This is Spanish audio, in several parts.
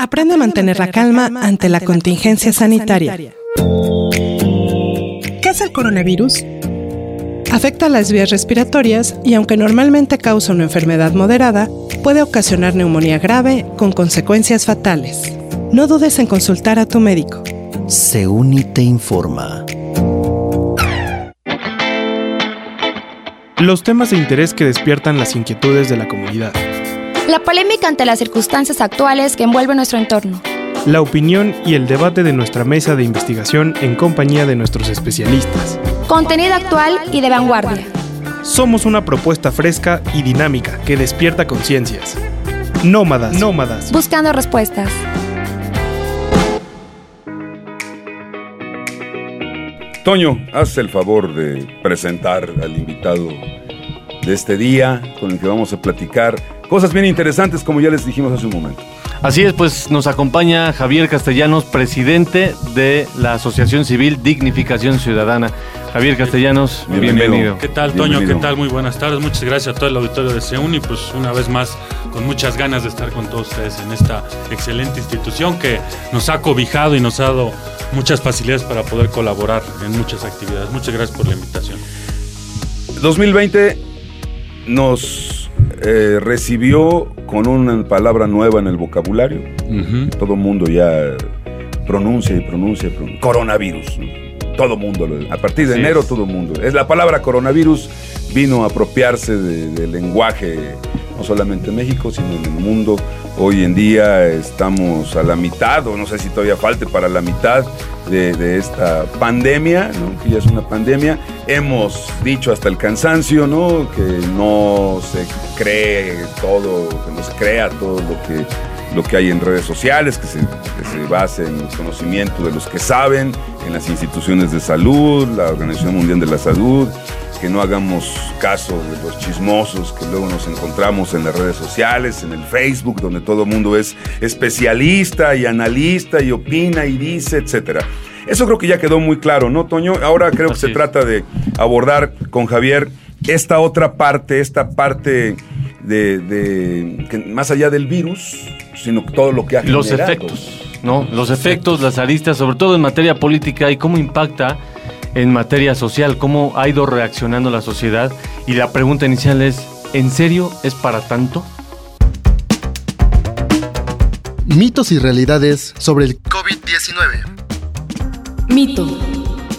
Aprende a mantener la calma ante la contingencia sanitaria. ¿Qué es el coronavirus? Afecta las vías respiratorias y aunque normalmente causa una enfermedad moderada, puede ocasionar neumonía grave con consecuencias fatales. No dudes en consultar a tu médico. Seuni te informa. Los temas de interés que despiertan las inquietudes de la comunidad. La polémica ante las circunstancias actuales que envuelven nuestro entorno. La opinión y el debate de nuestra mesa de investigación en compañía de nuestros especialistas. Contenido actual y de vanguardia. Somos una propuesta fresca y dinámica que despierta conciencias. Nómadas, nómadas. Buscando respuestas. Toño, haz el favor de presentar al invitado de este día con el que vamos a platicar cosas bien interesantes como ya les dijimos hace un momento. Así es, pues nos acompaña Javier Castellanos, presidente de la Asociación Civil Dignificación Ciudadana. Javier Castellanos, bienvenido. ¿Qué tal, Toño? ¿Qué tal? Muy buenas tardes. Muchas gracias a todo el auditorio de CEUNI. Pues una vez más, con muchas ganas de estar con todos ustedes en esta excelente institución que nos ha cobijado y nos ha dado muchas facilidades para poder colaborar en muchas actividades. Muchas gracias por la invitación. 2020 nos eh, recibió con una palabra nueva en el vocabulario. Todo el mundo ya pronuncia y pronuncia, y pronuncia. coronavirus. Todo mundo, a partir de enero todo el mundo. Es la palabra coronavirus vino a apropiarse del lenguaje no solamente en México, sino en el mundo. Hoy en día estamos a la mitad, o no sé si todavía falte para la mitad de, esta pandemia, que ya es una pandemia. Hemos dicho hasta el cansancio ¿no? que no se cree todo, que no se crea todo lo que, lo que hay en redes sociales, que se, que se base en el conocimiento de los que saben, en las instituciones de salud, la Organización Mundial de la Salud que no hagamos caso de los chismosos que luego nos encontramos en las redes sociales, en el Facebook, donde todo el mundo es especialista y analista y opina y dice, etcétera. Eso creo que ya quedó muy claro, ¿no, Toño? Ahora creo que se trata de abordar con Javier esta otra parte, esta parte de, que más allá del virus, sino todo lo que ha Los efectos, ¿no? Los efectos, las aristas, sobre todo en materia política y cómo impacta en materia social, cómo ha ido reaccionando la sociedad. Y la pregunta inicial es, ¿en serio es para tanto? Mitos y realidades sobre el COVID-19. Mito.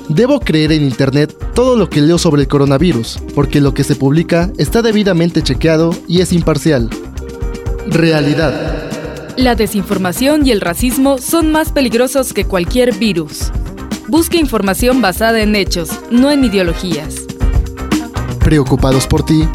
Debo creer en Internet todo lo que leo sobre el coronavirus, porque lo que se publica está debidamente chequeado y es imparcial. Realidad. La desinformación y el racismo son más peligrosos que cualquier virus. Busca información basada en hechos, no en ideologías. Preocupados por ti.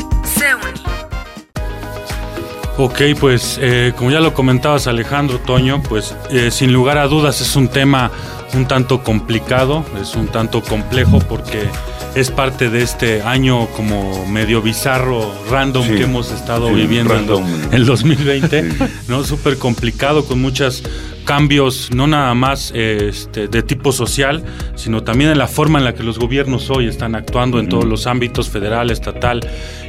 Ok, pues eh, como ya lo comentabas Alejandro Toño, pues eh, sin lugar a dudas es un tema un tanto complicado, es un tanto complejo porque es parte de este año como medio bizarro, random que hemos estado viviendo en el 2020, ¿no? Súper complicado con muchas cambios no nada más este, de tipo social, sino también en la forma en la que los gobiernos hoy están actuando en todos los ámbitos federal, estatal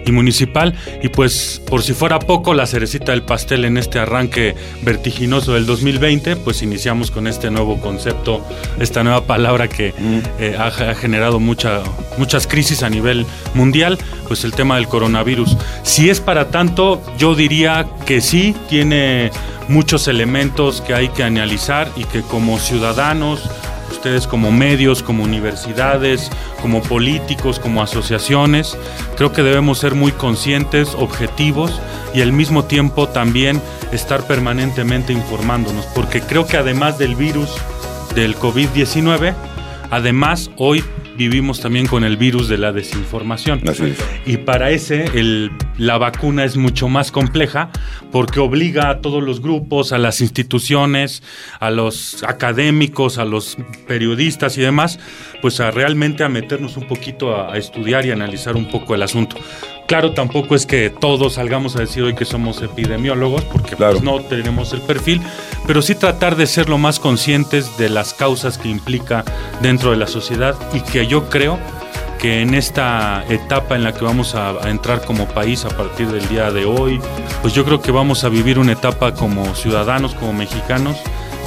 y municipal. Y pues por si fuera poco, la cerecita del pastel en este arranque vertiginoso del 2020, pues iniciamos con este nuevo concepto, esta nueva palabra que eh, ha, generado mucha, muchas crisis a nivel mundial, pues el tema del coronavirus. Si es para tanto, yo diría que sí, tiene muchos elementos que hay que analizar y que como ciudadanos, ustedes como medios, como universidades, como políticos, como asociaciones, creo que debemos ser muy conscientes, objetivos y al mismo tiempo también estar permanentemente informándonos, porque creo que además del virus del COVID-19, además hoy vivimos también con el virus de la desinformación. Y para ese la vacuna es mucho más compleja porque obliga a todos los grupos, a las instituciones, a los académicos, a los periodistas y demás, pues a realmente a meternos un poquito a estudiar y analizar un poco el asunto. Claro, tampoco es que todos salgamos a decir hoy que somos epidemiólogos, porque pues, no tenemos el perfil, pero sí tratar de ser lo más conscientes de las causas que implica dentro de la sociedad y que yo creo que en esta etapa en la que vamos a, a, entrar como país a partir del día de hoy, pues yo creo que vamos a vivir una etapa como ciudadanos, como mexicanos,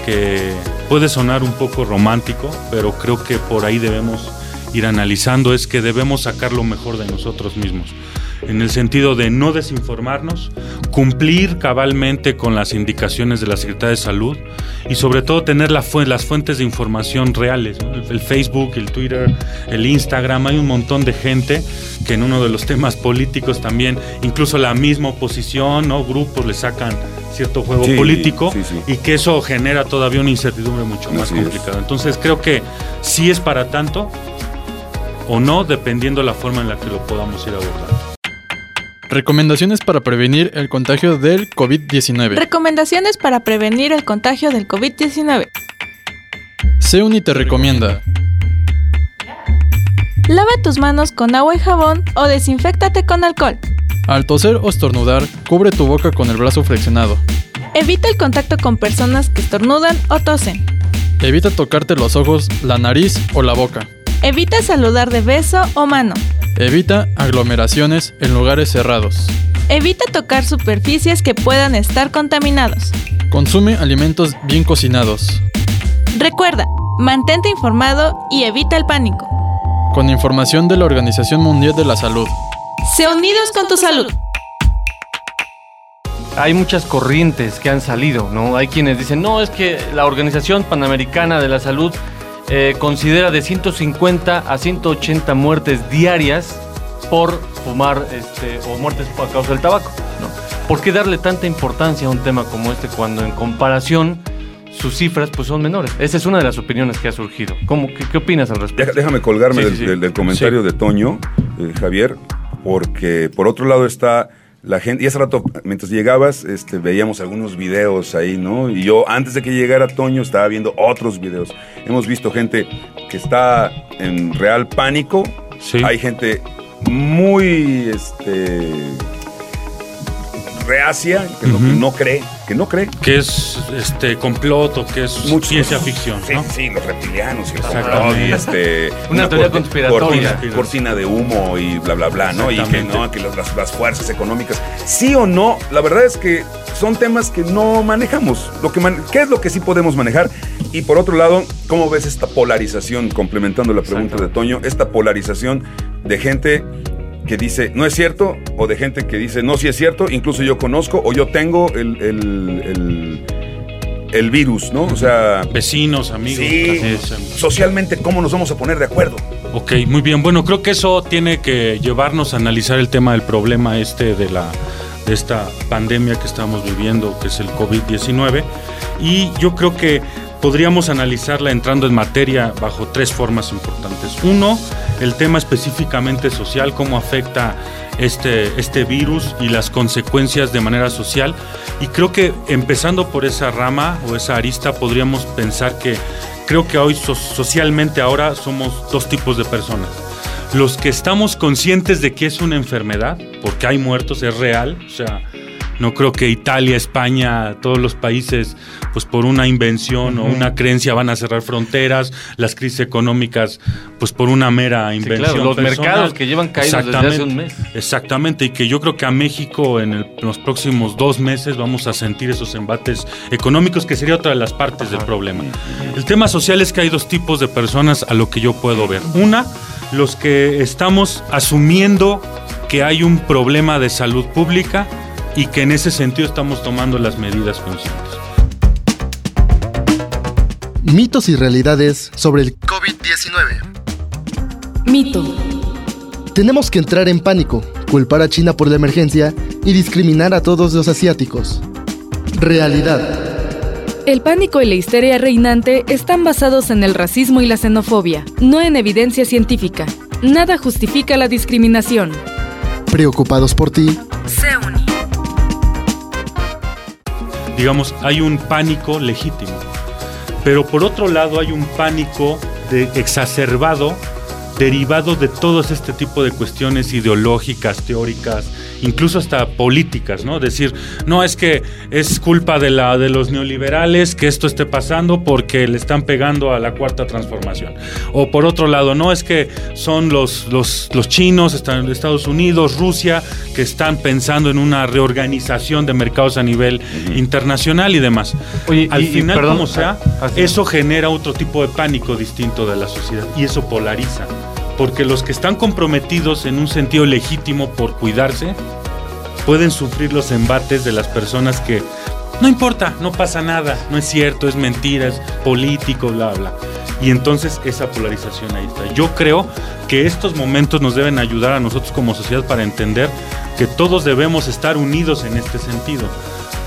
que puede sonar un poco romántico, pero creo que por ahí debemos ir analizando, es que debemos sacar lo mejor de nosotros mismos en el sentido de no desinformarnos, cumplir cabalmente con las indicaciones de la Secretaría de Salud y sobre todo tener la fu las fuentes de información reales, ¿no? el, el, Facebook, el Twitter, el Instagram, hay un montón de gente que en uno de los temas políticos también, incluso la misma oposición, ¿no? grupos le sacan cierto juego Sí, político sí, sí. y que eso genera todavía una incertidumbre mucho más Así es. complicada. Entonces creo que sí es para tanto o no, dependiendo la forma en la que lo podamos ir abordando. Recomendaciones para prevenir el contagio del COVID-19. Recomendaciones para prevenir el contagio del COVID-19. SEUNI te recomienda Lava tus manos con agua y jabón o desinféctate con alcohol. Al toser o estornudar, cubre tu boca con el brazo flexionado. Evita el contacto con personas que estornudan o tosen. Evita tocarte los ojos, la nariz o la boca. Evita saludar de beso o mano. Evita aglomeraciones en lugares cerrados. Evita tocar superficies que puedan estar contaminados. Consume alimentos bien cocinados. Recuerda, mantente informado y evita el pánico. Con información de la Organización Mundial de la Salud. Sé unidos con tu salud. Hay muchas corrientes que han salido, ¿no? Hay quienes dicen, no, es que la Organización Panamericana de la Salud eh, considera de 150 a 180 muertes diarias por fumar este, o muertes a causa del tabaco, ¿no? ¿Por qué darle tanta importancia a un tema como este cuando en comparación sus cifras pues son menores? Esa es una de las opiniones que ha surgido. ¿Cómo, qué, qué opinas al respecto? Déjame colgarme Sí, del, sí, sí. del- del comentario de Toño, eh, Javier, porque por otro lado está la gente, y hace rato, mientras llegabas, este, veíamos algunos videos ahí, ¿no? Y yo, antes de que llegara Toño, estaba viendo otros videos. Hemos visto gente que está en real pánico. Hay gente muy, este, reacia, que, no, que no cree, que no cree. Que es este complot o que es ciencia ficción, Sí, ¿no? sí, los reptilianos y el complot y este Una teoría corti- conspiratoria. cortina, cortina de humo y bla bla bla, ¿no? Y que no, que las, las- las fuerzas económicas. Sí o no, la verdad es que son temas que no manejamos. Lo que man- ¿Qué es lo que sí podemos manejar? Y por otro lado, ¿cómo ves esta polarización, complementando la pregunta de Toño, esta polarización de gente que dice no es cierto o de gente que dice no sí es cierto, incluso yo conozco o yo tengo el, el- el- el virus, ¿no? O sea, Vecinos, amigos. Sí, socialmente, ¿cómo nos vamos a poner de acuerdo? Ok, muy bien. Bueno, creo que eso tiene que llevarnos a analizar el tema del problema este de la de esta pandemia que estamos viviendo, que es el COVID-19. Y yo creo que podríamos analizarla entrando en materia bajo tres formas importantes. Uno, el tema específicamente social, cómo afecta este, este virus y las consecuencias de manera social. Y creo que empezando por esa rama o esa arista podríamos pensar que creo que hoy so- socialmente ahora somos dos tipos de personas. Los que estamos conscientes de que es una enfermedad, porque hay muertos, es real, o sea, no creo que Italia, España, todos los países, pues por una invención o una creencia van a cerrar fronteras, las crisis económicas, pues por una mera invención. claro, los personal. mercados que llevan caídos desde hace un mes. Exactamente, y que yo creo que a México en, el- en los próximos dos meses vamos a sentir esos embates económicos, que sería otra de las partes del problema. El tema social es que hay dos tipos de personas a lo que yo puedo ver. Una, los que estamos asumiendo que hay un problema de salud pública y que en ese sentido estamos tomando las medidas conscientes. Mitos y realidades sobre el COVID-19. Mito. Tenemos que entrar en pánico, culpar a China por la emergencia y discriminar a todos los asiáticos. Realidad. El pánico y la histeria reinante están basados en el racismo y la xenofobia, no en evidencia científica. Nada justifica la discriminación. Preocupados por ti, digamos, hay un pánico legítimo. Pero por otro lado hay un pánico de exacerbado derivado de todo este tipo de cuestiones ideológicas, teóricas incluso hasta políticas, ¿no? Decir, no es que es culpa de la de los neoliberales que esto esté pasando porque le están pegando a la cuarta transformación. O por otro lado, no es que son los, los, los chinos, están Estados Unidos, Rusia, que están pensando en una reorganización de mercados a nivel internacional y demás. Oye, al y- y final, perdón, como sea, ah, sí. eso genera otro tipo de pánico distinto de la sociedad y eso polariza. Porque los que están comprometidos en un sentido legítimo por cuidarse pueden sufrir los embates de las personas que no importa, no pasa nada, no es cierto, es mentira, es político, bla, bla. Y entonces esa polarización ahí está. Yo creo que estos momentos nos deben ayudar a nosotros como sociedad para entender que todos debemos estar unidos en este sentido.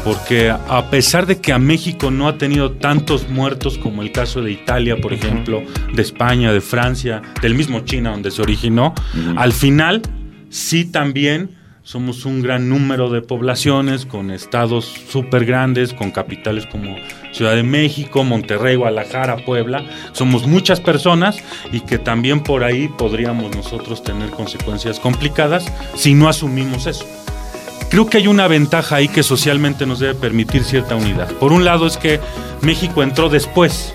Porque a pesar de que a México no ha tenido tantos muertos como el caso de Italia, por ejemplo, de España, de Francia, del mismo China donde se originó, al final sí también somos un gran número de poblaciones con estados súper grandes, con capitales como Ciudad de México, Monterrey, Guadalajara, Puebla. Somos muchas personas y que también por ahí podríamos nosotros tener consecuencias complicadas si no asumimos eso. Creo que hay una ventaja ahí que socialmente nos debe permitir cierta unidad. Por un lado es que México entró después,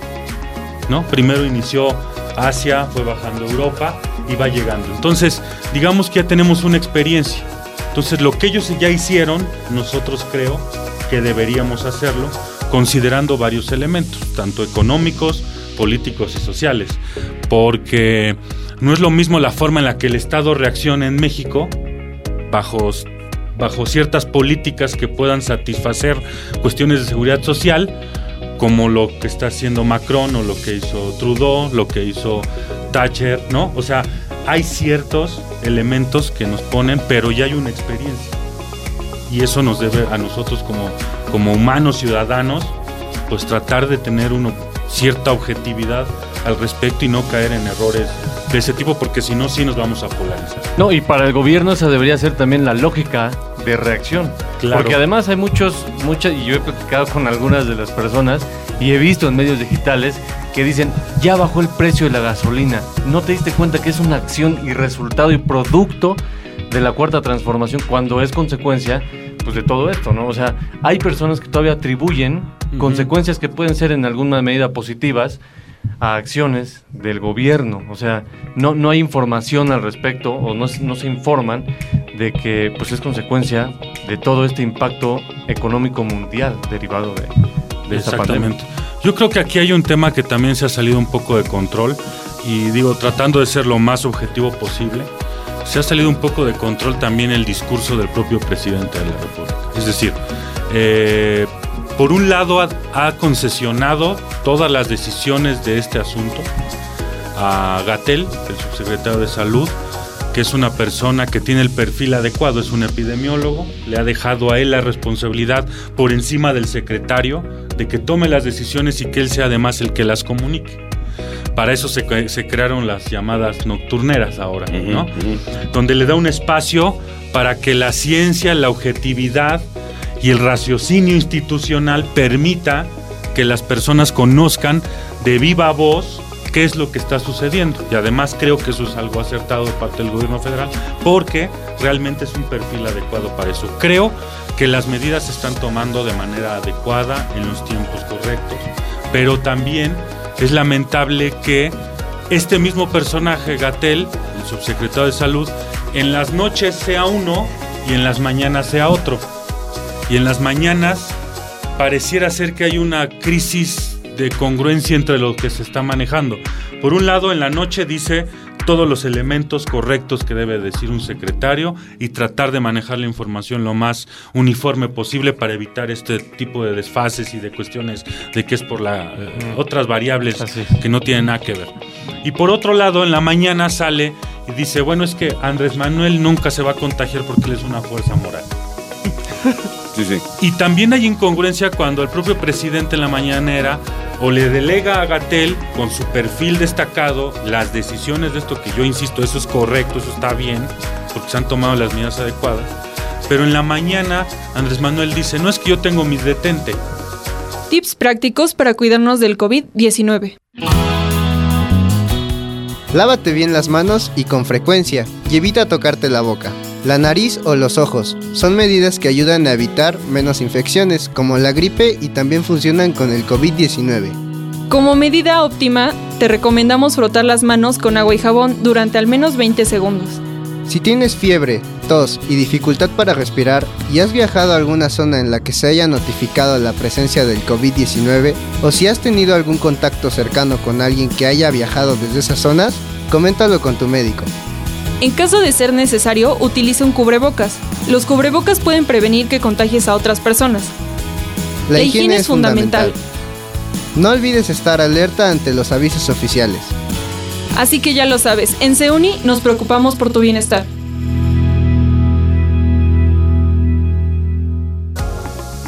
¿no? Primero inició Asia, fue bajando Europa y va llegando. Entonces, digamos que ya tenemos una experiencia. Entonces, lo que ellos ya hicieron, nosotros creo que deberíamos hacerlo, considerando varios elementos, tanto económicos, políticos y sociales. Porque no es lo mismo la forma en la que el Estado reacciona en México bajo, bajo ciertas políticas que puedan satisfacer cuestiones de seguridad social, como lo que está haciendo Macron o lo que hizo Trudeau, lo que hizo Thatcher, ¿no? O sea, hay ciertos elementos que nos ponen, pero ya hay una experiencia. Y eso nos debe a nosotros como, como humanos ciudadanos, pues tratar de tener uno cierta objetividad al respecto y no caer en errores de ese tipo, porque si no, sí nos vamos a polarizar. No, y para el gobierno esa debería ser también la lógica de reacción. Claro. Porque además hay muchos, muchas, y yo he platicado con algunas de las personas y he visto en medios digitales que dicen, ya bajó el precio de la gasolina. No te diste cuenta que es una acción y resultado y producto de la cuarta transformación cuando es consecuencia pues de todo esto, ¿no? O sea, hay personas que todavía atribuyen consecuencias que pueden ser en alguna medida positivas a acciones del gobierno. O sea, no, no hay información al respecto o no, no se informan de que pues es consecuencia de todo este impacto económico mundial derivado de, de esta pandemia. Yo creo que aquí hay un tema que también se ha salido un poco de control y digo, tratando de ser lo más objetivo posible, se ha salido un poco de control también el discurso del propio presidente de la República. Es decir, eh, por un lado ha, ha concesionado todas las decisiones de este asunto a Gatel, el subsecretario de Salud, que es una persona que tiene el perfil adecuado, es un epidemiólogo, le ha dejado a él la responsabilidad por encima del secretario de que tome las decisiones y que él sea además el que las comunique. Para eso se crearon las llamadas nocturneras ahora, ¿no? Donde le da un espacio para que la ciencia, la objetividad y el raciocinio institucional permita que las personas conozcan de viva voz qué es lo que está sucediendo. Y además creo que eso es algo acertado de parte del gobierno federal porque realmente es un perfil adecuado para eso. Creo que las medidas se están tomando de manera adecuada en los tiempos correctos, pero también es lamentable que este mismo personaje, Gatel, el subsecretario de Salud, en las noches sea uno y en las mañanas sea otro. Y en las mañanas pareciera ser que hay una crisis de congruencia entre lo que se está manejando. Por un lado, en la noche dice todos los elementos correctos que debe decir un secretario y tratar de manejar la información lo más uniforme posible para evitar este tipo de desfases y de cuestiones de que es por la, eh, otras variables que no tienen nada que ver. Y por otro lado, en la mañana sale y dice, bueno, es que Andrés Manuel nunca se va a contagiar porque él es una fuerza moral. Sí, sí. Y también hay incongruencia cuando el propio presidente en la mañanera o le delega a Gatel con su perfil destacado las decisiones de esto, que yo insisto, eso es correcto, eso está bien, porque se han tomado las medidas adecuadas. Pero en la mañana Andrés Manuel dice, no es que yo tengo mis detente. Tips prácticos para cuidarnos del COVID-19. Lávate bien las manos y con frecuencia y evita tocarte la boca. la nariz o los ojos. Son medidas que ayudan a evitar menos infecciones, como la gripe y también funcionan con el COVID-19. Como medida óptima, te recomendamos frotar las manos con agua y jabón durante al menos 20 segundos. Si tienes fiebre, tos y dificultad para respirar y has viajado a alguna zona en la que se haya notificado la presencia del COVID-19 o si has tenido algún contacto cercano con alguien que haya viajado desde esas zonas, coméntalo con tu médico. En caso de ser necesario, utiliza un cubrebocas. Los cubrebocas pueden prevenir que contagies a otras personas. La, higiene, es fundamental. No olvides estar alerta ante los avisos oficiales. Así que ya lo sabes, en Seuni nos preocupamos por tu bienestar.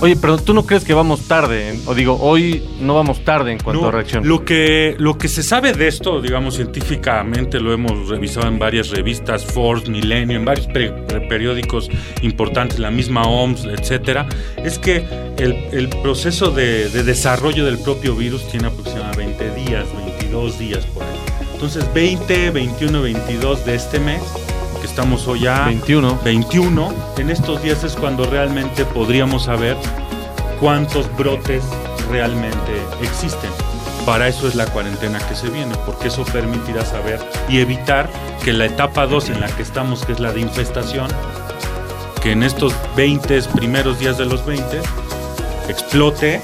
Oye, pero tú no crees que vamos tarde, o digo, hoy no vamos tarde en cuanto a reacción. Lo que, lo que se sabe de esto, digamos, científicamente, lo hemos revisado en varias revistas, Forbes, Milenio, en varios periódicos importantes, la misma OMS, etcétera, es que el, proceso de, de, desarrollo del propio virus tiene aproximadamente 20 días, 22 días por ahí. Entonces, 20, 21, 22 de este mes que estamos hoy ya 21. 21, en estos días es cuando realmente podríamos saber cuántos brotes realmente existen. Para eso es la cuarentena que se viene, porque eso permitirá saber y evitar que la etapa 2 en la que estamos, que es la de infestación, que en estos 20 primeros días de los 20 explote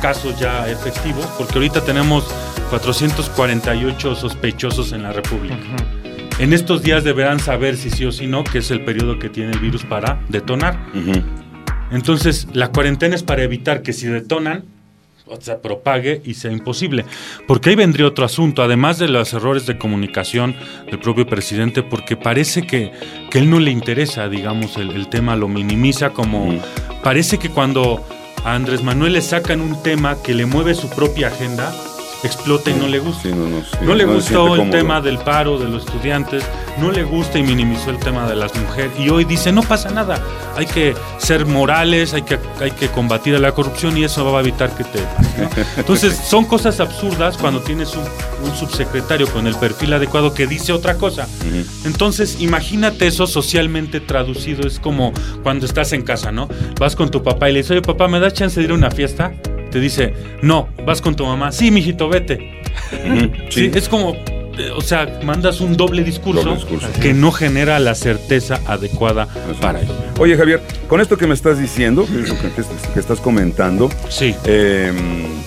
casos ya efectivos, porque ahorita tenemos 448 sospechosos en la República. En estos días deberán saber si sí o si no, que es el periodo que tiene el virus para detonar. Entonces, la cuarentena es para evitar que si detonan, se propague y sea imposible. Porque ahí vendría otro asunto, además de los errores de comunicación del propio presidente, porque parece que, que él no le interesa, digamos, el, tema, lo minimiza como... Parece que cuando a Andrés Manuel le sacan un tema que le mueve su propia agenda, explota y no le gusta. no, le gustó el tema del paro de los estudiantes, no le gusta y minimizó el tema de las mujeres. Y hoy dice, no pasa nada, hay que ser morales, hay que, hay que combatir a la corrupción y eso va a evitar que te... Entonces son cosas absurdas cuando tienes un, subsecretario con el perfil adecuado que dice otra cosa. Entonces imagínate eso socialmente traducido, es como cuando estás en casa, ¿no? Vas con tu papá y le dices, oye papá, ¿me das chance de ir a una fiesta? Te dice, no, vas con tu mamá, sí, mijito, vete. sí. es como, eh, o sea, mandas un doble discurso, que no genera la certeza adecuada para él. Oye, Javier, con esto que me estás diciendo, que, que estás comentando, sí. Em,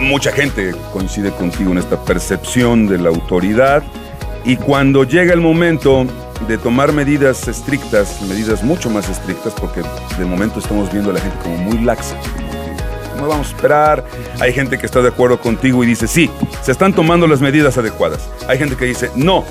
mucha gente coincide contigo en esta percepción de la autoridad y cuando llega el momento de tomar medidas estrictas, medidas mucho más estrictas, porque de momento estamos viendo a la gente como muy laxa, no vamos a esperar. Hay gente que está de acuerdo contigo y dice, sí, se están tomando las medidas adecuadas. Hay gente que dice, no,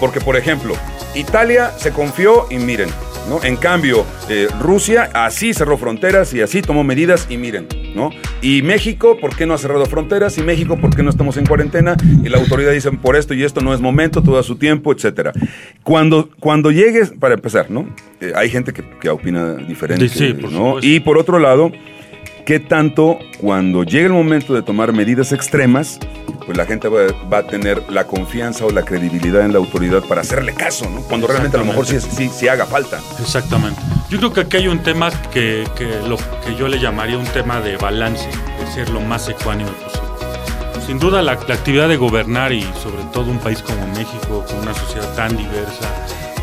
porque por ejemplo, Italia se confió y miren, ¿no? En cambio, eh, Rusia así cerró fronteras y así tomó medidas y miren, ¿no? Y México, ¿por qué no ha cerrado fronteras? Y México, ¿por qué no estamos en cuarentena? Y la autoridad dice, por esto y esto no es momento, todo a su tiempo, etcétera. Cuando, cuando llegues, para empezar, ¿no? Eh, hay gente que, opina diferente, sí, ¿no? Y por otro lado, qué tanto cuando llegue el momento de tomar medidas extremas, pues la gente va, a tener la confianza o la credibilidad en la autoridad para hacerle caso, ¿no? Cuando realmente a lo mejor sí, sí, haga falta. Exactamente. Yo creo que aquí hay un tema que, lo que yo le llamaría un tema de balance, de ser lo más ecuánime posible. Sin duda la, actividad de gobernar y sobre todo un país como México, con una sociedad tan diversa,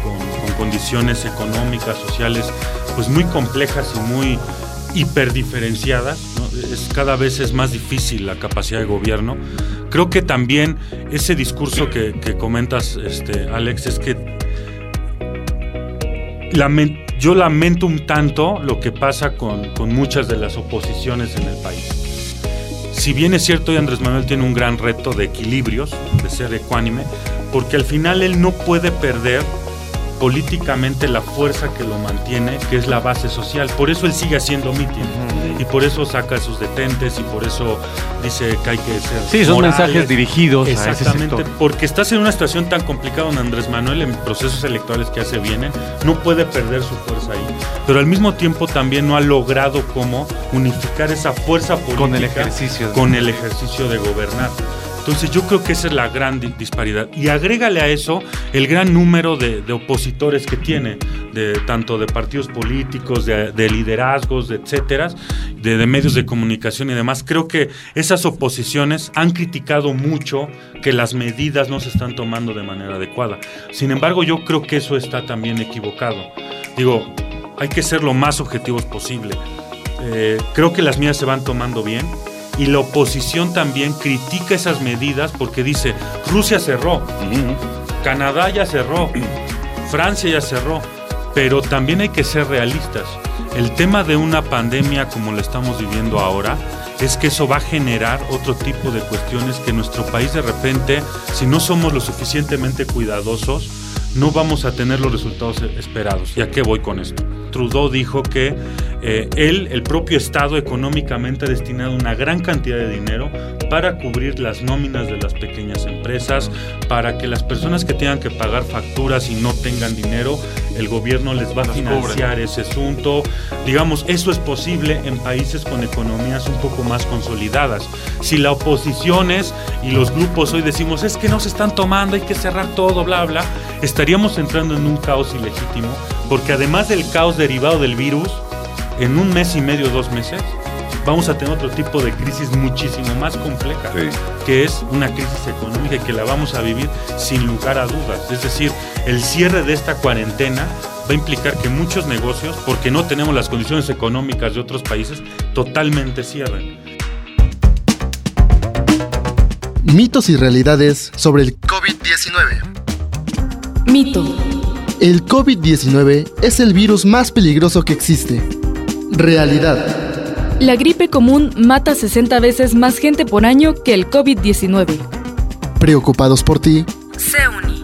con, con condiciones económicas, sociales, pues muy complejas y muy hiperdiferenciadas, es, cada vez es más difícil la capacidad de gobierno. Creo que también ese discurso que, comentas, este, Alex, es que yo lamento un tanto lo que pasa con, con muchas de las oposiciones en el país. Si bien es cierto, Andrés Manuel tiene un gran reto de equilibrios, de ser ecuánime, porque al final él no puede perder políticamente la fuerza que lo mantiene, que es la base social. Por eso él sigue haciendo mitin y por eso saca a sus detentes y por eso dice que hay que ser. Sí, son mensajes dirigidos. Exactamente, porque estás en una situación tan complicada, don Andrés Manuel, en procesos electorales que ya se vienen, no puede perder su fuerza ahí. Pero al mismo tiempo también no ha logrado cómo unificar esa fuerza política con el ejercicio, con el ejercicio de gobernar. Entonces yo creo que esa es la gran di- disparidad. Y agrégale a eso el gran número de, de opositores que tiene, de, tanto de partidos políticos, de, de liderazgos, de etcétera, de, de medios de comunicación y demás. Creo que esas oposiciones han criticado mucho que las medidas no se están tomando de manera adecuada. Sin embargo, yo creo que eso está también equivocado. Digo, hay que ser lo más objetivos posible. Eh, creo que las medidas se van tomando bien y la oposición también critica esas medidas porque dice, Rusia cerró, Canadá ya cerró, Francia ya cerró, pero también hay que ser realistas. El tema de una pandemia como la estamos viviendo ahora es que eso va a generar otro tipo de cuestiones que nuestro país de repente, si no somos lo suficientemente cuidadosos, no vamos a tener los resultados esperados. ¿Y a qué voy con esto? Trudeau dijo que eh, él, el propio Estado, económicamente ha destinado una gran cantidad de dinero para cubrir las nóminas de las pequeñas empresas, para que las personas que tengan que pagar facturas y no tengan dinero, el gobierno les va a financiar ese asunto. Digamos, eso es posible en países con economías un poco más consolidadas. Si la oposición es, y los grupos hoy decimos, es que no se están tomando, hay que cerrar todo, bla, bla, estaríamos entrando en un caos ilegítimo, porque además del caos derivado del virus, en un mes y medio, dos meses, vamos a tener otro tipo de crisis muchísimo más compleja, que es una crisis económica y que la vamos a vivir sin lugar a dudas. Es decir, el cierre de esta cuarentena va a implicar que muchos negocios, porque no tenemos las condiciones económicas de otros países, totalmente cierren. Mitos y realidades sobre el COVID-19. Mito. El COVID-19 es el virus más peligroso que existe. Realidad. La gripe común mata 60 veces más gente por año que el COVID-19. Preocupados por ti, SEUNI.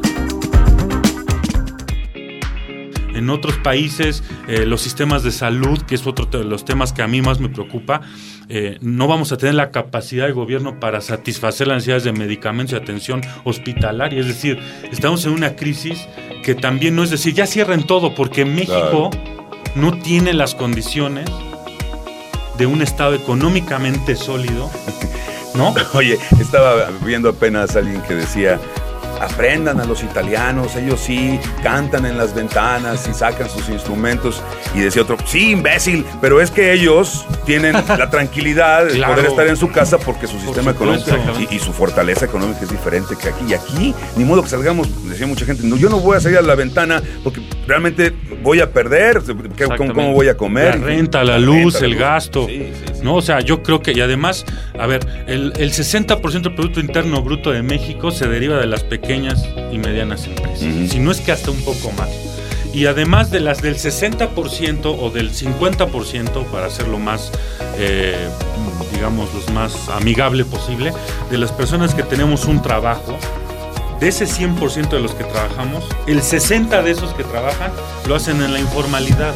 En otros países, eh, los sistemas de salud, que es otro de los temas que a mí más me preocupa, eh, no vamos a tener la capacidad del gobierno para satisfacer las necesidades de medicamentos y atención hospitalaria. Es decir, estamos en una crisis que también no es decir, ya cierren todo, porque México no tiene las condiciones de un Estado económicamente sólido, ¿no? Oye, estaba viendo apenas a alguien que decía, aprendan a los italianos, ellos sí cantan en las ventanas y sacan sus instrumentos. Y decía otro, sí, imbécil, pero es que ellos tienen la tranquilidad de Claro. poder estar en su casa porque su sistema económico y, y su fortaleza económica es diferente que aquí. Y aquí, ni modo que salgamos, decía mucha gente, no, yo no voy a salir a la ventana porque realmente voy a perder, ¿qué- ¿cómo, cómo voy a comer? La renta, la La luz, renta, el luz. gasto. No, o sea, yo creo que, y además, a ver, el, el 60% del Producto Interno Bruto de México se deriva de las pequeñas y medianas empresas. Si no es que hasta un poco más. Y además de las del 60% o del 50%, para hacerlo más, eh, digamos, los más amigable posible, de las personas que tenemos un trabajo, de ese 100% de los que trabajamos, el 60% de esos que trabajan lo hacen en la informalidad.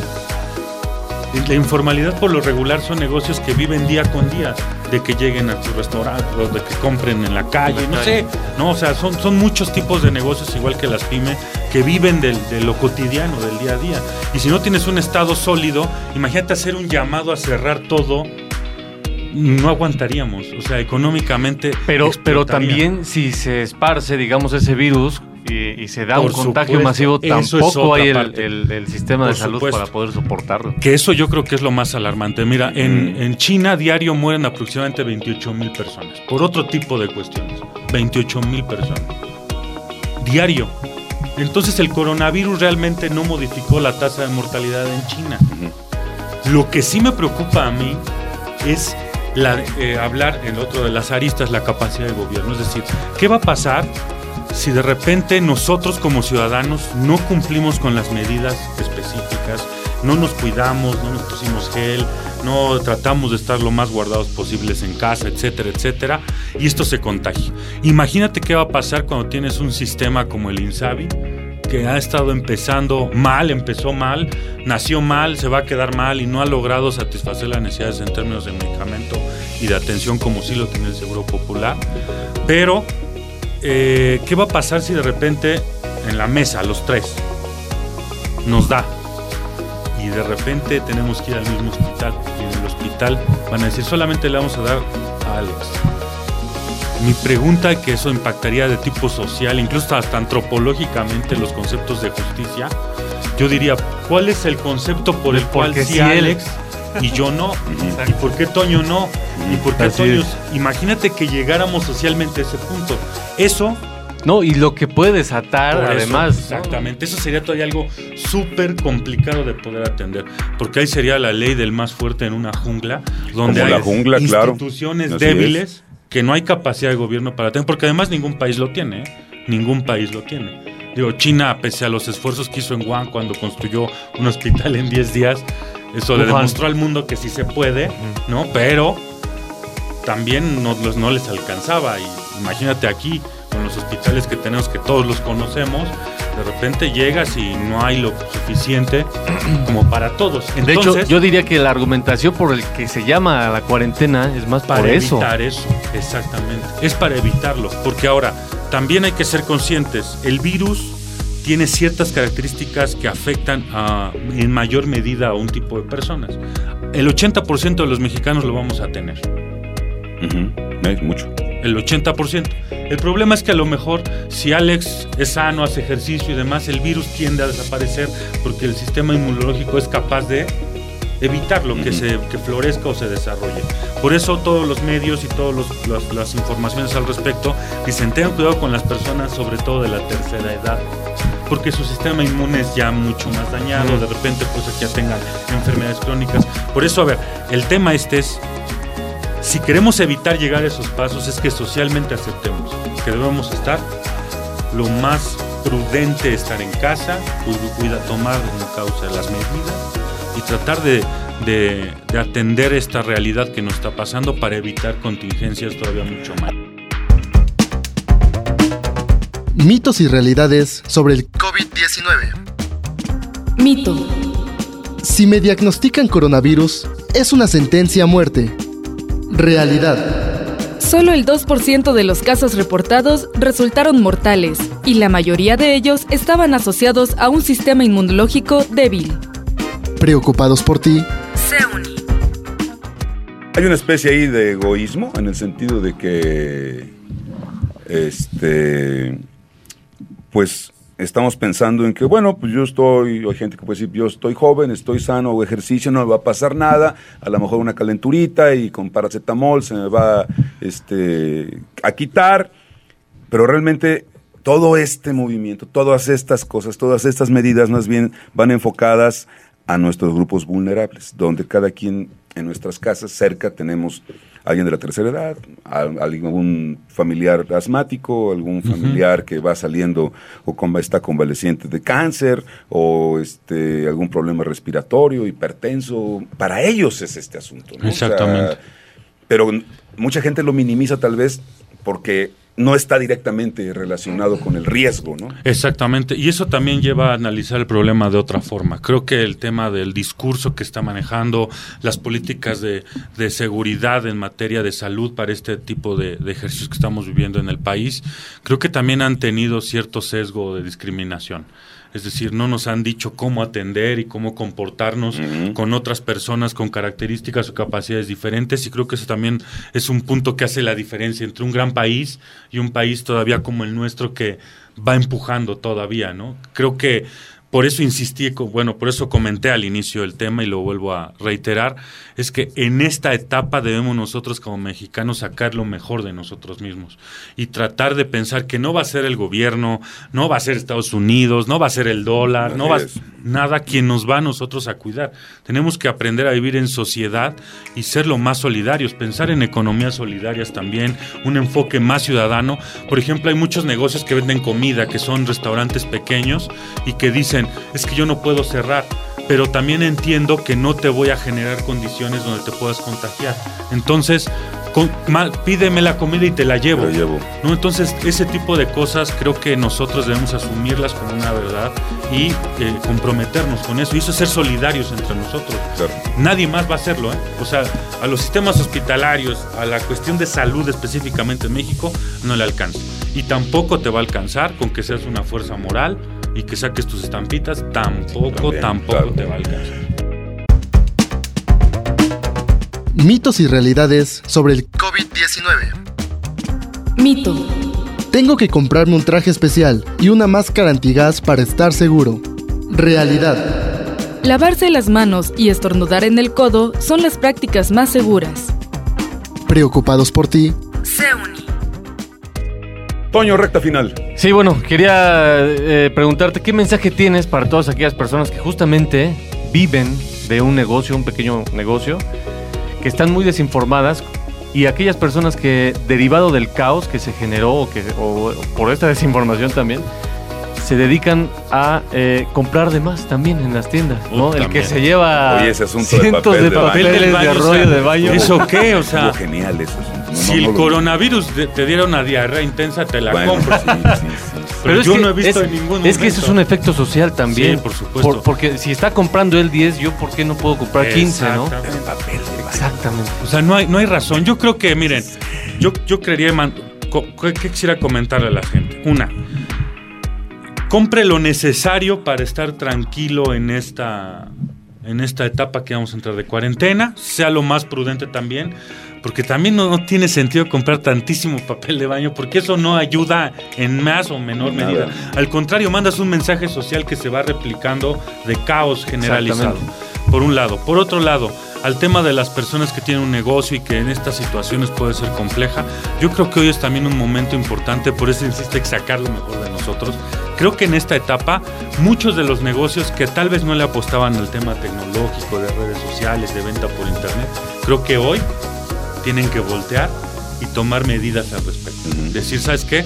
La informalidad por lo regular son negocios que viven día con día, de que lleguen a tu restaurante, o de que compren en la calle, no sé, no, o sea, son, son muchos tipos de negocios, igual que las pymes, que viven del- de lo cotidiano, del día a día. Y si no tienes un estado sólido, imagínate hacer un llamado a cerrar todo, no aguantaríamos, o sea, económicamente. Pero, pero también si se esparce, digamos, ese virus y, y se da Por un contagio supuesto, masivo, tampoco hay el, el- el sistema de Por salud supuesto. para poder soportarlo. Que eso yo creo que es lo más alarmante. Mira, en, en China diario mueren aproximadamente 28 mil personas por otro tipo de cuestiones. 28 mil personas. Diario. Entonces el coronavirus realmente no modificó la tasa de mortalidad en China. Lo que sí me preocupa a mí es la, eh, hablar, el otro de las aristas, la capacidad del gobierno. Es decir, ¿qué va a pasar si de repente nosotros como ciudadanos no cumplimos con las medidas específicas, no nos cuidamos, no nos pusimos gel, no tratamos de estar lo más guardados posibles en casa, etcétera, etcétera, y esto se contagia. Imagínate qué va a pasar cuando tienes un sistema como el INSABI, que ha estado empezando mal, empezó mal, nació mal, se va a quedar mal y no ha logrado satisfacer las necesidades en términos de medicamento y de atención como sí lo tiene el Seguro Popular. Pero, eh, ¿qué va a pasar si de repente en la mesa, los tres, nos da? Y de repente tenemos que ir al mismo hospital y en el hospital van a decir solamente le vamos a dar a Alex. Mi pregunta, que eso impactaría de tipo social, incluso hasta antropológicamente los conceptos de justicia, yo diría, ¿cuál es el concepto por el cual Porque si Alex y yo no? ¿Y por qué Toño no? ¿Y por qué Así Toño? es. Imagínate que llegáramos socialmente a ese punto. Eso No, y lo que puede desatar, por eso, además. ¿no? exactamente. Eso sería todavía algo súper complicado de poder atender. Porque ahí sería la ley del más fuerte en una jungla, donde Como hay la jungla, claro. instituciones débiles que no hay capacidad de gobierno para tener. Porque además ningún país lo tiene. ¿eh? Ningún país lo tiene. Digo, China, pese a los esfuerzos que hizo en Wuhan cuando construyó un hospital en 10 días, eso le demostró al mundo que sí se puede, ¿no? Pero también no, no les alcanzaba. Y imagínate aquí, con los hospitales que tenemos, que todos los conocemos, de repente llegas y no hay lo suficiente como para todos. de hecho, yo diría que la argumentación por el que se llama la cuarentena es más para por eso. evitar eso, exactamente. Es para evitarlo, porque ahora también hay que ser conscientes, el virus tiene ciertas características que afectan a- en mayor medida a un tipo de personas. El 80% de los mexicanos lo vamos a tener. Es mucho. El 80%. El problema es que a lo mejor si Alex es sano, hace ejercicio y demás, el virus tiende a desaparecer porque el sistema inmunológico es capaz de evitarlo, que, se, que florezca o se desarrolle. Por eso todos los medios y todas las informaciones al respecto dicen tengan cuidado con las personas, sobre todo de la tercera edad, porque su sistema inmune es ya mucho más dañado, de repente pues que ya tengan enfermedades crónicas. Por eso, a ver, el tema este es, si queremos evitar llegar a esos pasos, es que socialmente aceptemos que debemos estar lo más prudente estar en casa, cu- cuida, tomar en causa las medidas y tratar de, de- de atender esta realidad que nos está pasando para evitar contingencias todavía mucho más. Mitos y realidades sobre el COVID-19. Mito. Si me diagnostican coronavirus, es una sentencia a muerte. Realidad. Solo el 2% de los casos reportados resultaron mortales y la mayoría de ellos estaban asociados a un sistema inmunológico débil. Preocupados por ti, Hay una especie ahí de egoísmo en el sentido de que, este, pues estamos pensando en que, bueno, pues yo estoy, hay gente que puede decir, yo estoy joven, estoy sano, hago ejercicio, no me va a pasar nada, a lo mejor una calenturita y con paracetamol se me va este, a quitar, pero realmente todo este movimiento, todas estas cosas, todas estas medidas más bien van enfocadas a nuestros grupos vulnerables, donde cada quien en nuestras casas cerca tenemos a alguien de la tercera edad, a- a algún familiar asmático, algún familiar que va saliendo o con- está convaleciente de cáncer o este algún problema respiratorio, hipertenso. Para ellos es este asunto. ¿no? O sea, Exactamente. pero mucha gente lo minimiza tal vez porque no está directamente relacionado con el riesgo, ¿no? Exactamente, y eso también lleva a analizar el problema de otra forma. Creo que el tema del discurso que está manejando, las políticas de, de seguridad en materia de salud para este tipo de, de ejercicios que estamos viviendo en el país, creo que también han tenido cierto sesgo de discriminación. Es decir, no nos han dicho cómo atender y cómo comportarnos con otras personas con características o capacidades diferentes y creo que eso también es un punto que hace la diferencia entre un gran país y un país todavía como el nuestro que va empujando todavía, ¿no? Creo que por eso insistí, bueno, por eso comenté al inicio del tema y lo vuelvo a reiterar, es que en esta etapa debemos nosotros como mexicanos sacar lo mejor de nosotros mismos y tratar de pensar que no va a ser el gobierno, no va a ser Estados Unidos, no va a ser el dólar, no va a es. nada quien nos va a nosotros a cuidar. Tenemos que aprender a vivir en sociedad y ser lo más solidarios, pensar en economías solidarias también, un enfoque más ciudadano. Por ejemplo, hay muchos negocios que venden comida, que son restaurantes pequeños y que dicen, es que yo no puedo cerrar, pero también entiendo que no te voy a generar condiciones donde te puedas contagiar. Entonces, con- ma- pídeme la comida y te la llevo. ¿no? Entonces, ese tipo de cosas creo que nosotros debemos asumirlas como una verdad y eh, comprometernos con eso. Y eso es ser solidarios entre nosotros. Nadie más va a hacerlo. ¿eh? O sea, a los sistemas hospitalarios, a la cuestión de salud específicamente en México, no le alcanza. Y tampoco te va a alcanzar con que seas una fuerza moral y que saques tus estampitas, tampoco, tampoco te va a alcanzar. Mitos y realidades sobre el COVID-19. Mito. Tengo que comprarme un traje especial y una máscara antigas para estar seguro. Realidad. Lavarse las manos y estornudar en el codo son las prácticas más seguras. Preocupados por ti. Toño, recta final. Sí, bueno, quería eh, preguntarte qué mensaje tienes para todas aquellas personas que justamente viven de un negocio, un pequeño negocio, que están muy desinformadas y aquellas personas que, derivado del caos que se generó o, que, o por esta desinformación también, se dedican a eh, comprar de más también en las tiendas, ¿no? Uh, el también. que se lleva Oye, ese asunto de cientos papel de de papeles de, baño, o rollo sea, de baño. ¿Eso qué? O sea, genial asunto. No, si no, el coronavirus te, te diera una diarrea intensa, te la Bueno, compro. sí, sí, sí. Pero, es yo que no he visto es, en ningún Es que eso es un momento. efecto social también. Sí, por supuesto. porque si está comprando él 10, yo ¿por qué no puedo comprar 15, no? Exactamente. Exactamente. O sea, no hay, no hay razón. Yo creo que, miren, yo, yo creería, man- co- ¿qué, qué quisiera comentarle a la gente? Una, compre lo necesario para estar tranquilo en esta, en esta etapa que vamos a entrar de cuarentena. Sea lo más prudente también. Porque también no, no tiene sentido comprar tantísimo papel de baño, porque eso no ayuda en más o menor Nada. medida. Al contrario, mandas un mensaje social que se va replicando de caos generalizado. Por un lado. Por otro lado, al tema de las personas que tienen un negocio y que en estas situaciones puede ser compleja, yo creo que hoy es también un momento importante, por eso insiste en sacar lo mejor de nosotros. Creo que en esta etapa, muchos de los negocios que tal vez no le apostaban al tema tecnológico, de redes sociales, de venta por internet, creo que hoy tienen que voltear y tomar medidas al respecto. Decir, ¿sabes qué?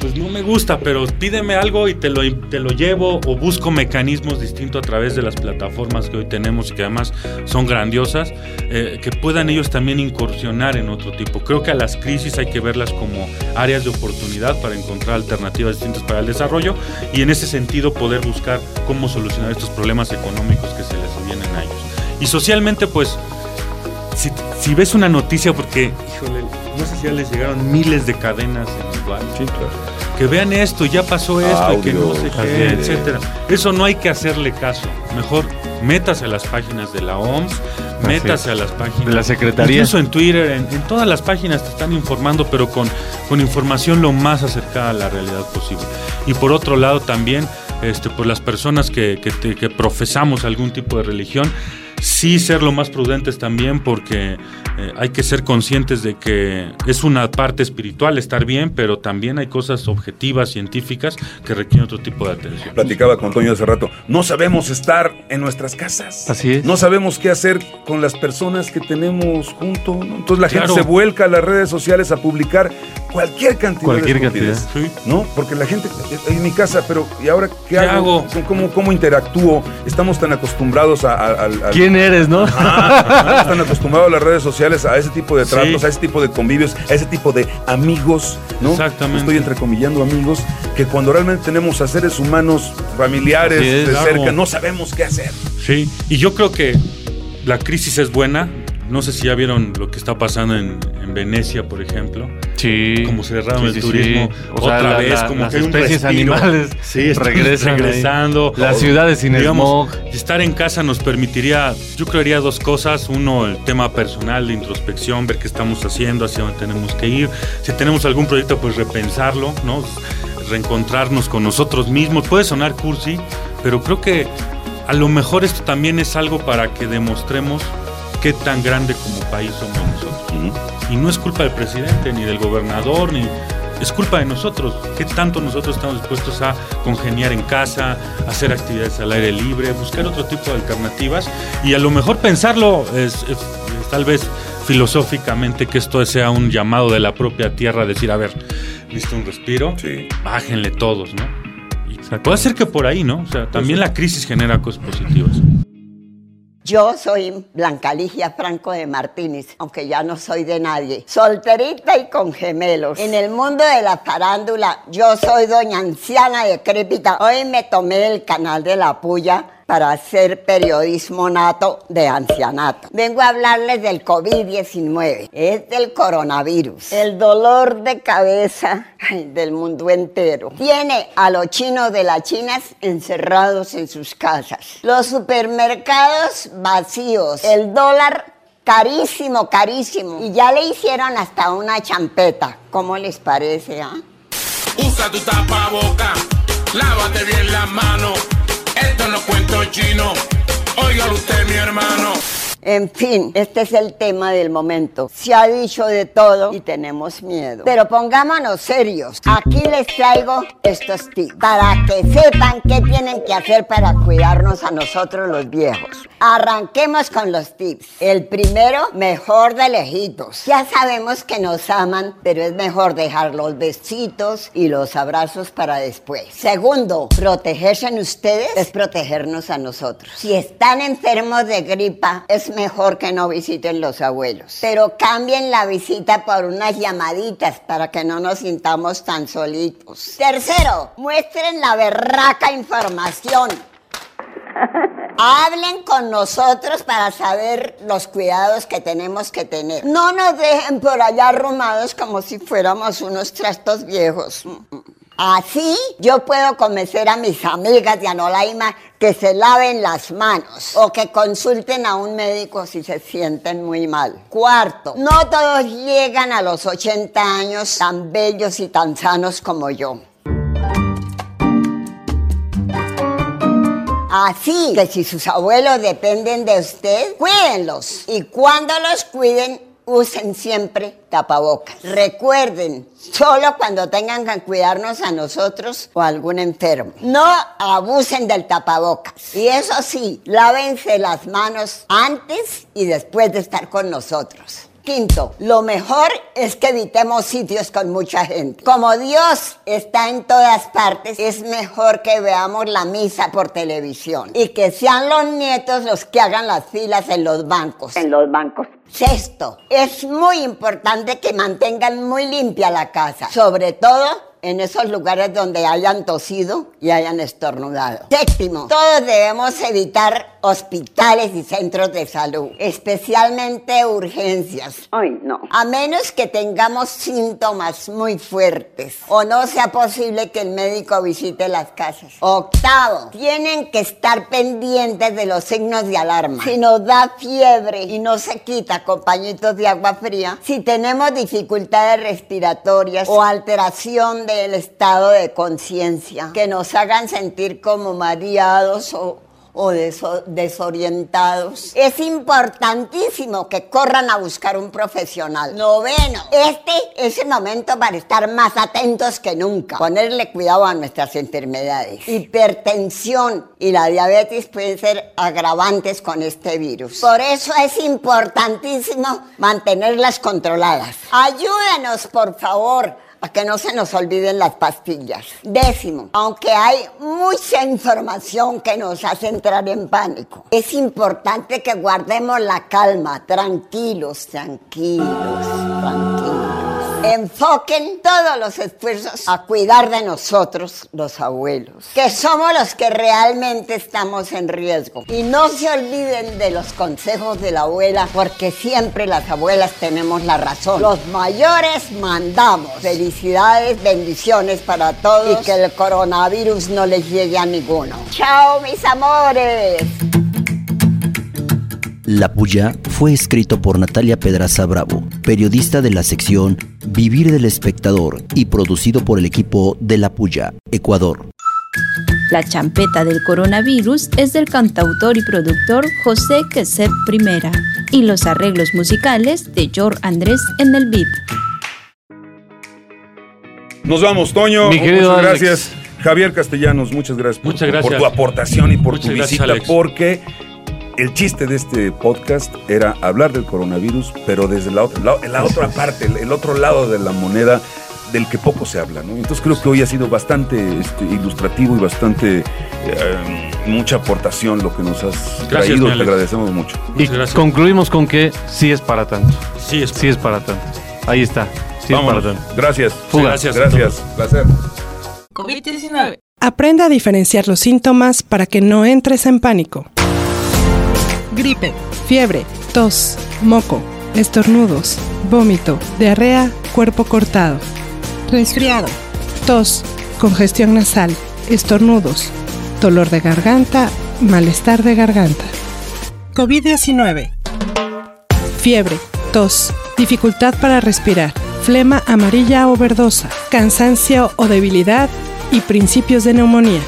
Pues no me gusta, pero pídeme algo y te lo, te lo llevo o busco mecanismos distintos a través de las plataformas que hoy tenemos y que además son grandiosas, eh, que puedan ellos también incursionar en otro tipo. Creo que a las crisis hay que verlas como áreas de oportunidad para encontrar alternativas distintas para el desarrollo y en ese sentido poder buscar cómo solucionar estos problemas económicos que se les vienen a ellos. Y socialmente, pues, si, si ves una noticia, porque, híjole, no sé si ya les llegaron miles de cadenas en. Sí, claro. Que vean esto, ya pasó esto, y que no sé qué, etcétera. Eso no hay que hacerle caso. Mejor métase a las páginas de la OMS, métase a las páginas De la Secretaría. Incluso en Twitter, en, en todas las páginas te están informando, pero con, con información lo más acercada a la realidad posible. Y por otro lado también, este, por las personas que, que te- que profesamos algún tipo de religión, sí ser lo más prudentes también porque eh, hay que ser conscientes de que es una parte espiritual estar bien, pero también hay cosas objetivas, científicas, que requieren otro tipo de atención. Platicaba con Toño hace rato. No sabemos estar en nuestras casas. Así es. No sabemos qué hacer con las personas que tenemos junto. ¿no? Entonces la gente se vuelca a las redes sociales a publicar cualquier cantidad Cualquier de Sí. ¿no? Porque la gente eh, en mi casa, pero ¿y ahora qué, ¿Qué hago? hago? ¿Cómo, cómo interactúo? Estamos tan acostumbrados a, a- ¿Quién eres, no? Estamos tan acostumbrados a las redes sociales, a ese tipo de tratos, Sí. a ese tipo de convivios, a ese tipo de amigos, ¿no? Exactamente. Estoy entrecomillando amigos, que cuando realmente tenemos a seres humanos, familiares, es, de cerca, no sabemos qué hacer. Sí, y yo creo que la crisis es buena. No sé si ya vieron lo que está pasando en, en Venecia, por ejemplo. Sí. Como cerraron Sí, el turismo sí. O sea, otra la- vez, la- como las que un especies animales Sí, regresan ahí. regresando. Las ciudades sin Digamos, smog. Estar en casa nos permitiría, yo creería dos cosas. Uno, el tema personal de introspección, ver qué estamos haciendo, hacia dónde tenemos que ir. Si tenemos algún proyecto, pues repensarlo, ¿no? Reencontrarnos con nosotros mismos. Puede sonar cursi, pero creo que a lo mejor esto también es algo para que demostremos qué tan grande como país somos nosotros. Y no es culpa del presidente, ni del gobernador, ni... Es culpa de nosotros, qué tanto nosotros estamos dispuestos a congeniar en casa, hacer actividades al aire libre, buscar otro tipo de alternativas y a lo mejor pensarlo es, es- es tal vez filosóficamente que esto sea un llamado de la propia tierra, decir, a ver, listo un respiro, bájenle todos, ¿no? Puede ser que por ahí, ¿no? O sea, también la crisis genera cosas positivas. Yo soy Blanca Ligia Franco de Martínez, aunque ya no soy de nadie. Solterita y con gemelos. En el mundo de la farándula, yo soy doña anciana decrépita. Hoy me tomé el canal de la puya para hacer periodismo nato de ancianato. Vengo a hablarles del COVID-19, es del coronavirus, el dolor de cabeza del mundo entero. Tiene a los chinos de las chinas encerrados en sus casas, los supermercados vacíos, el dólar Carísimo, carísimo. Y ya le hicieron hasta una champeta. ¿Cómo les parece, ah? Usa tu tapaboca, lávate bien las manos. Esto no cuento chino. Óigalo usted, mi hermano. En fin, este es el tema del momento. Se ha dicho de todo y tenemos miedo. Pero pongámonos serios. Aquí les traigo estos tips para que sepan qué tienen que hacer para cuidarnos a nosotros los viejos. Arranquemos con los tips. El primero, mejor de lejitos. Ya sabemos que nos aman, pero es mejor dejar los besitos y los abrazos para después. Segundo, protegerse en ustedes es protegernos a nosotros. Si están enfermos de gripa, es mejor que no visiten los abuelos. Pero cambien la visita por unas llamaditas para que no nos sintamos tan solitos. Tercero, muestren la berraca información. Hablen con nosotros para saber los cuidados que tenemos que tener. No nos dejen por allá arrumados como si fuéramos unos trastos viejos. Así yo puedo convencer a mis amigas de Anolaima que se laven las manos o que consulten a un médico si se sienten muy mal. Cuarto, no todos llegan a los 80 años tan bellos y tan sanos como yo. Así que si sus abuelos dependen de usted, cuídenlos. Y cuando los cuiden, usen siempre tapabocas. Recuerden, solo cuando tengan que cuidarnos a nosotros o a algún enfermo. No abusen del tapabocas. Y eso sí, lávense las manos antes y después de estar con nosotros. Quinto, lo mejor es que evitemos sitios con mucha gente. Como Dios está en todas partes, es mejor que veamos la misa por televisión y que sean los nietos los que hagan las filas en los bancos. En los bancos. Sexto, es muy importante que mantengan muy limpia la casa, sobre todo en esos lugares donde hayan tosido y hayan estornudado. Séptimo, todos debemos evitar hospitales y centros de salud, especialmente urgencias. Ay, no. A menos que tengamos síntomas muy fuertes o no sea posible que el médico visite las casas. Octavo, tienen que estar pendientes de los signos de alarma. Si nos da fiebre y no se quita con pañitos de agua fría, si tenemos dificultades respiratorias o alteración del estado de conciencia, que nos hagan sentir como mareados o o deso- desorientados. Es importantísimo que corran a buscar un profesional. Noveno, este es el momento para estar más atentos que nunca. Ponerle cuidado a nuestras enfermedades. Hipertensión y la diabetes pueden ser agravantes con este virus. Por eso es importantísimo mantenerlas controladas. Ayúdenos, por favor, a que no se nos olviden las pastillas. Décimo, aunque hay mucha información que nos hace entrar en pánico, es importante que guardemos la calma, tranquilos, tranquilos, tranquilos. Enfoquen todos los esfuerzos a cuidar de nosotros, los abuelos, que somos los que realmente estamos en riesgo. Y no se olviden de los consejos de la abuela, porque siempre las abuelas tenemos la razón. Los mayores mandamos. Felicidades, bendiciones para todos y que el coronavirus no les llegue a ninguno. Chao, mis amores. La Puya fue escrito por Natalia Pedraza Bravo, periodista de la sección Vivir del Espectador y producido por el equipo de La Puya, Ecuador. La champeta del coronavirus es del cantautor y productor José Queset Primera y los arreglos musicales de George Andrés en el beat. Nos vamos, Toño. Mi querido muchas Alex. gracias. Javier Castellanos, muchas gracias, por, Muchas tu- por gracias. tu aportación y por Muchas tu gracias, visita, Alex. porque el chiste de este podcast era hablar del coronavirus, pero desde la otra, la, la otra parte, el, el otro lado de la moneda del que poco se habla, ¿no? Entonces creo que hoy ha sido bastante este, ilustrativo y bastante eh, mucha aportación lo que nos has Gracias, traído. Te agradecemos mucho. Y concluimos con que sí es para tanto. Sí es, sí es para tanto. Ahí está. Sí Vámonos. es para tanto. Gracias. Fuga. Gracias. Gracias. Placer. COVID-19. Aprende a diferenciar los síntomas para que no entres en pánico. Gripe, fiebre, tos, moco, estornudos, vómito, diarrea, cuerpo cortado. Resfriado, tos, congestión nasal, estornudos, dolor de garganta, malestar de garganta. COVID-19. fiebre, tos, dificultad para respirar, flema amarilla o verdosa, cansancio o debilidad y principios de neumonía.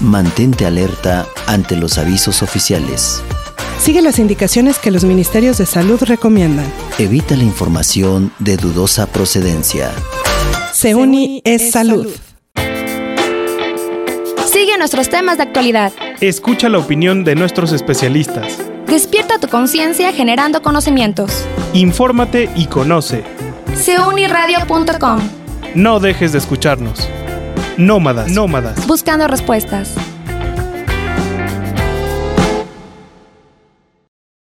Mantente alerta ante los avisos oficiales. Sigue las indicaciones que los ministerios de salud recomiendan. Evita la información de dudosa procedencia. Seuni es salud. Sigue nuestros temas de actualidad. Escucha la opinión de nuestros especialistas. Despierta tu conciencia generando conocimientos. Infórmate y conoce. Seuniradio.com No dejes de escucharnos. Nómadas, nómadas. Buscando respuestas.